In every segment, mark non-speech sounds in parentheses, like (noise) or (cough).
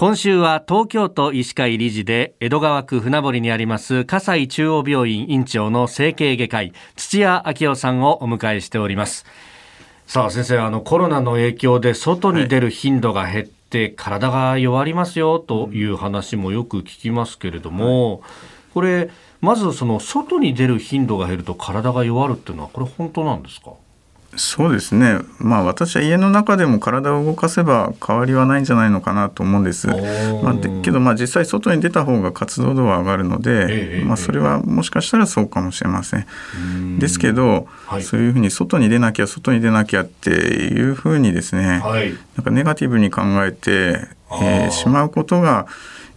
今週は東京都医師会理事で江戸川区船堀にあります葛西中央病院院長の整形外科医土屋昭夫さんをお迎えしております。さあ先生あのコロナの影響で外に出る頻度が減って体が弱りますよという話もよく聞きますけれども、これまずその外に出る頻度が減ると体が弱るっていうのはこれ本当なんですか？そうですね。まあ私は家の中でも体を動かせば変わりはないんじゃないのかなと思うんです。まあ、でけどまあ実際外に出た方が活動度は上がるので、まあ、それはもしかしたらそうかもしれません。ですけど、はい、そういうふうに外に出なきゃ外に出なきゃっていうふうにですね、はい、なんかネガティブに考えて、えー、しまうことが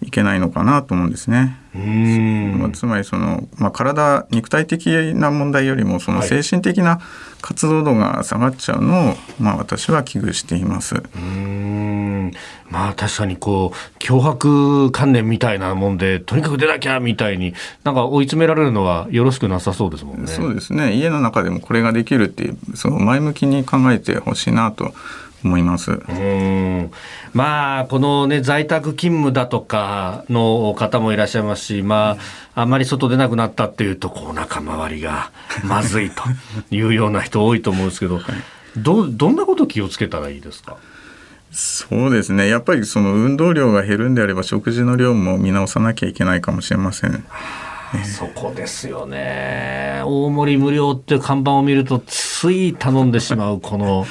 いけないのかなと思うんですね。うんつまりその、まあ、体肉体的な問題よりもその精神的な活動度が下がっちゃうのを、まあ、私は危惧しています。うんまあ確かにこう脅迫観念みたいなもんでとにかく出なきゃみたいになんか追い詰められるのはよろしくなさそうですもんね。そうですね家の中でもこれができるっていうその前向きに考えてほしいなと思います。うんまあこのね在宅勤務だとかの方もいらっしゃいますし、まああんまり外出なくなったっていうとこう中周りがまずいと (laughs) いうような人多いと思うんですけど、どどんなこと気をつけたらいいですか？そうですねやっぱりその運動量が減るんであれば食事の量も見直さなきゃいけないかもしれません。そこですよね大盛り無料って看板を見るとつい頼んでしまうこの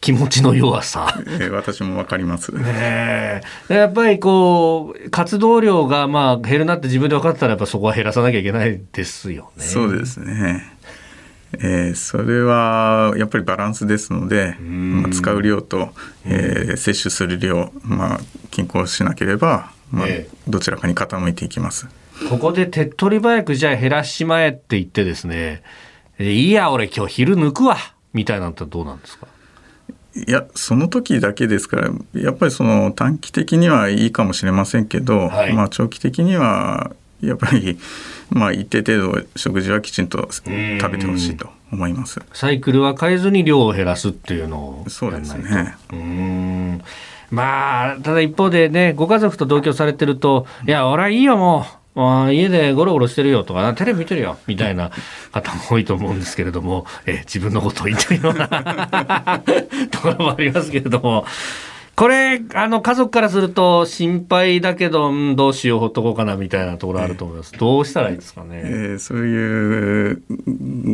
気持ちの弱さ。(laughs) えー、私もわかります。ねやっぱりこう、活動量がまあ減るなって自分で分かったら、やっぱそこは減らさなきゃいけないですよね。そうですね。えー、それはやっぱりバランスですので、まあ、使う量と、えー、摂取する量、まあ、均衡しなければ、まあ、どちらかに傾いていきます。ここで手っ取り早くじゃあ減らしまえって言ってですね、いいや俺今日昼抜くわみたいなのってどうなんですか？いやその時だけですからやっぱりその短期的にはいいかもしれませんけど、はい、まあ長期的にはやっぱりまあ一定程度食事はきちんと食べてほしいと思います。サイクルは変えずに量を減らすっていうのをそうですね。うん。まあただ一方でねご家族と同居されてるといや俺はいいよもうあ家でゴロゴロしてるよとか、テレビ見てるよみたいな方も多いと思うんですけれども、え自分のことを言ってるような (laughs) ところもありますけれども、これ、あの、家族からすると心配だけど、うん、どうしよう、ほっとこうかな、みたいなところあると思います。えー、どうしたらいいですかね？えー、そういう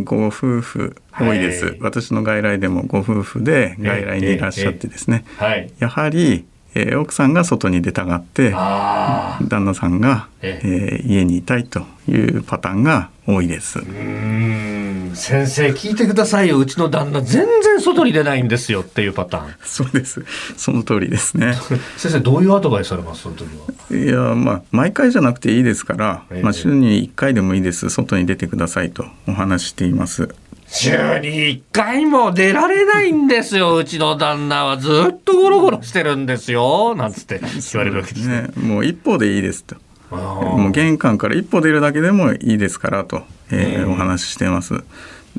ご夫婦多いです、はい、私の外来でもご夫婦で外来にいらっしゃってですね。えー、はい、やはり、えー、奥さんが外に出たがって旦那さんが、ええ。ー、家にいたいというパターンが多いです。うん。先生聞いてくださいよ。うちの旦那全然外に出ないんですよっていうパターン。そうです。その通りですね。(laughs) 先生どういうアドバイスされます？その時は。いやまあ毎回じゃなくていいですから、えー、まあ、週に1回でもいいです。外に出てくださいとお話しています週に1回も出られないんですよ、うちの旦那は。ずっとゴロゴロしてるんですよ、なんつって言われるわけですね。もう一歩でいいですと。もう玄関から一歩出るだけでもいいですからと、えー、お話ししています。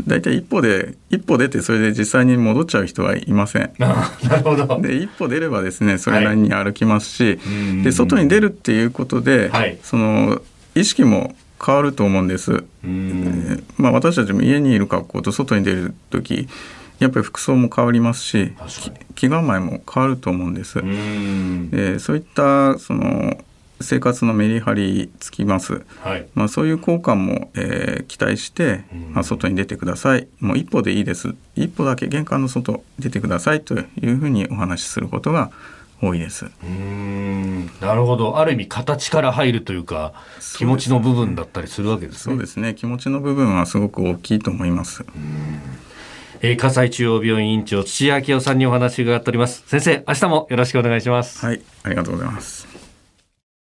大体一歩で一歩出てそれで実際に戻っちゃう人はいません。なるほどで一歩出ればですねそれなりに歩きますし、はい、で外に出るっていうことで、はい、その意識も変わると思うんです。まあ、私たちも家にいる格好と外に出る時やっぱり服装も変わりますし気構えも変わると思うんです。でそういったその生活のメリハリつきます、はい、まあ、そういう効果も、えー、期待して、まあ、外に出てください。もう一歩でいいです。一歩だけ玄関の外出てくださいというふうにお話しすることが多いです。うんなるほど。ある意味形から入るというか気持ちの部分だったりするわけですね。そうですね。気持ちの部分はすごく大きいと思います。えー、葛西中央病院院長土屋明夫さんにお話を伺っております。先生明日もよろしくお願いします。はい。ありがとうございます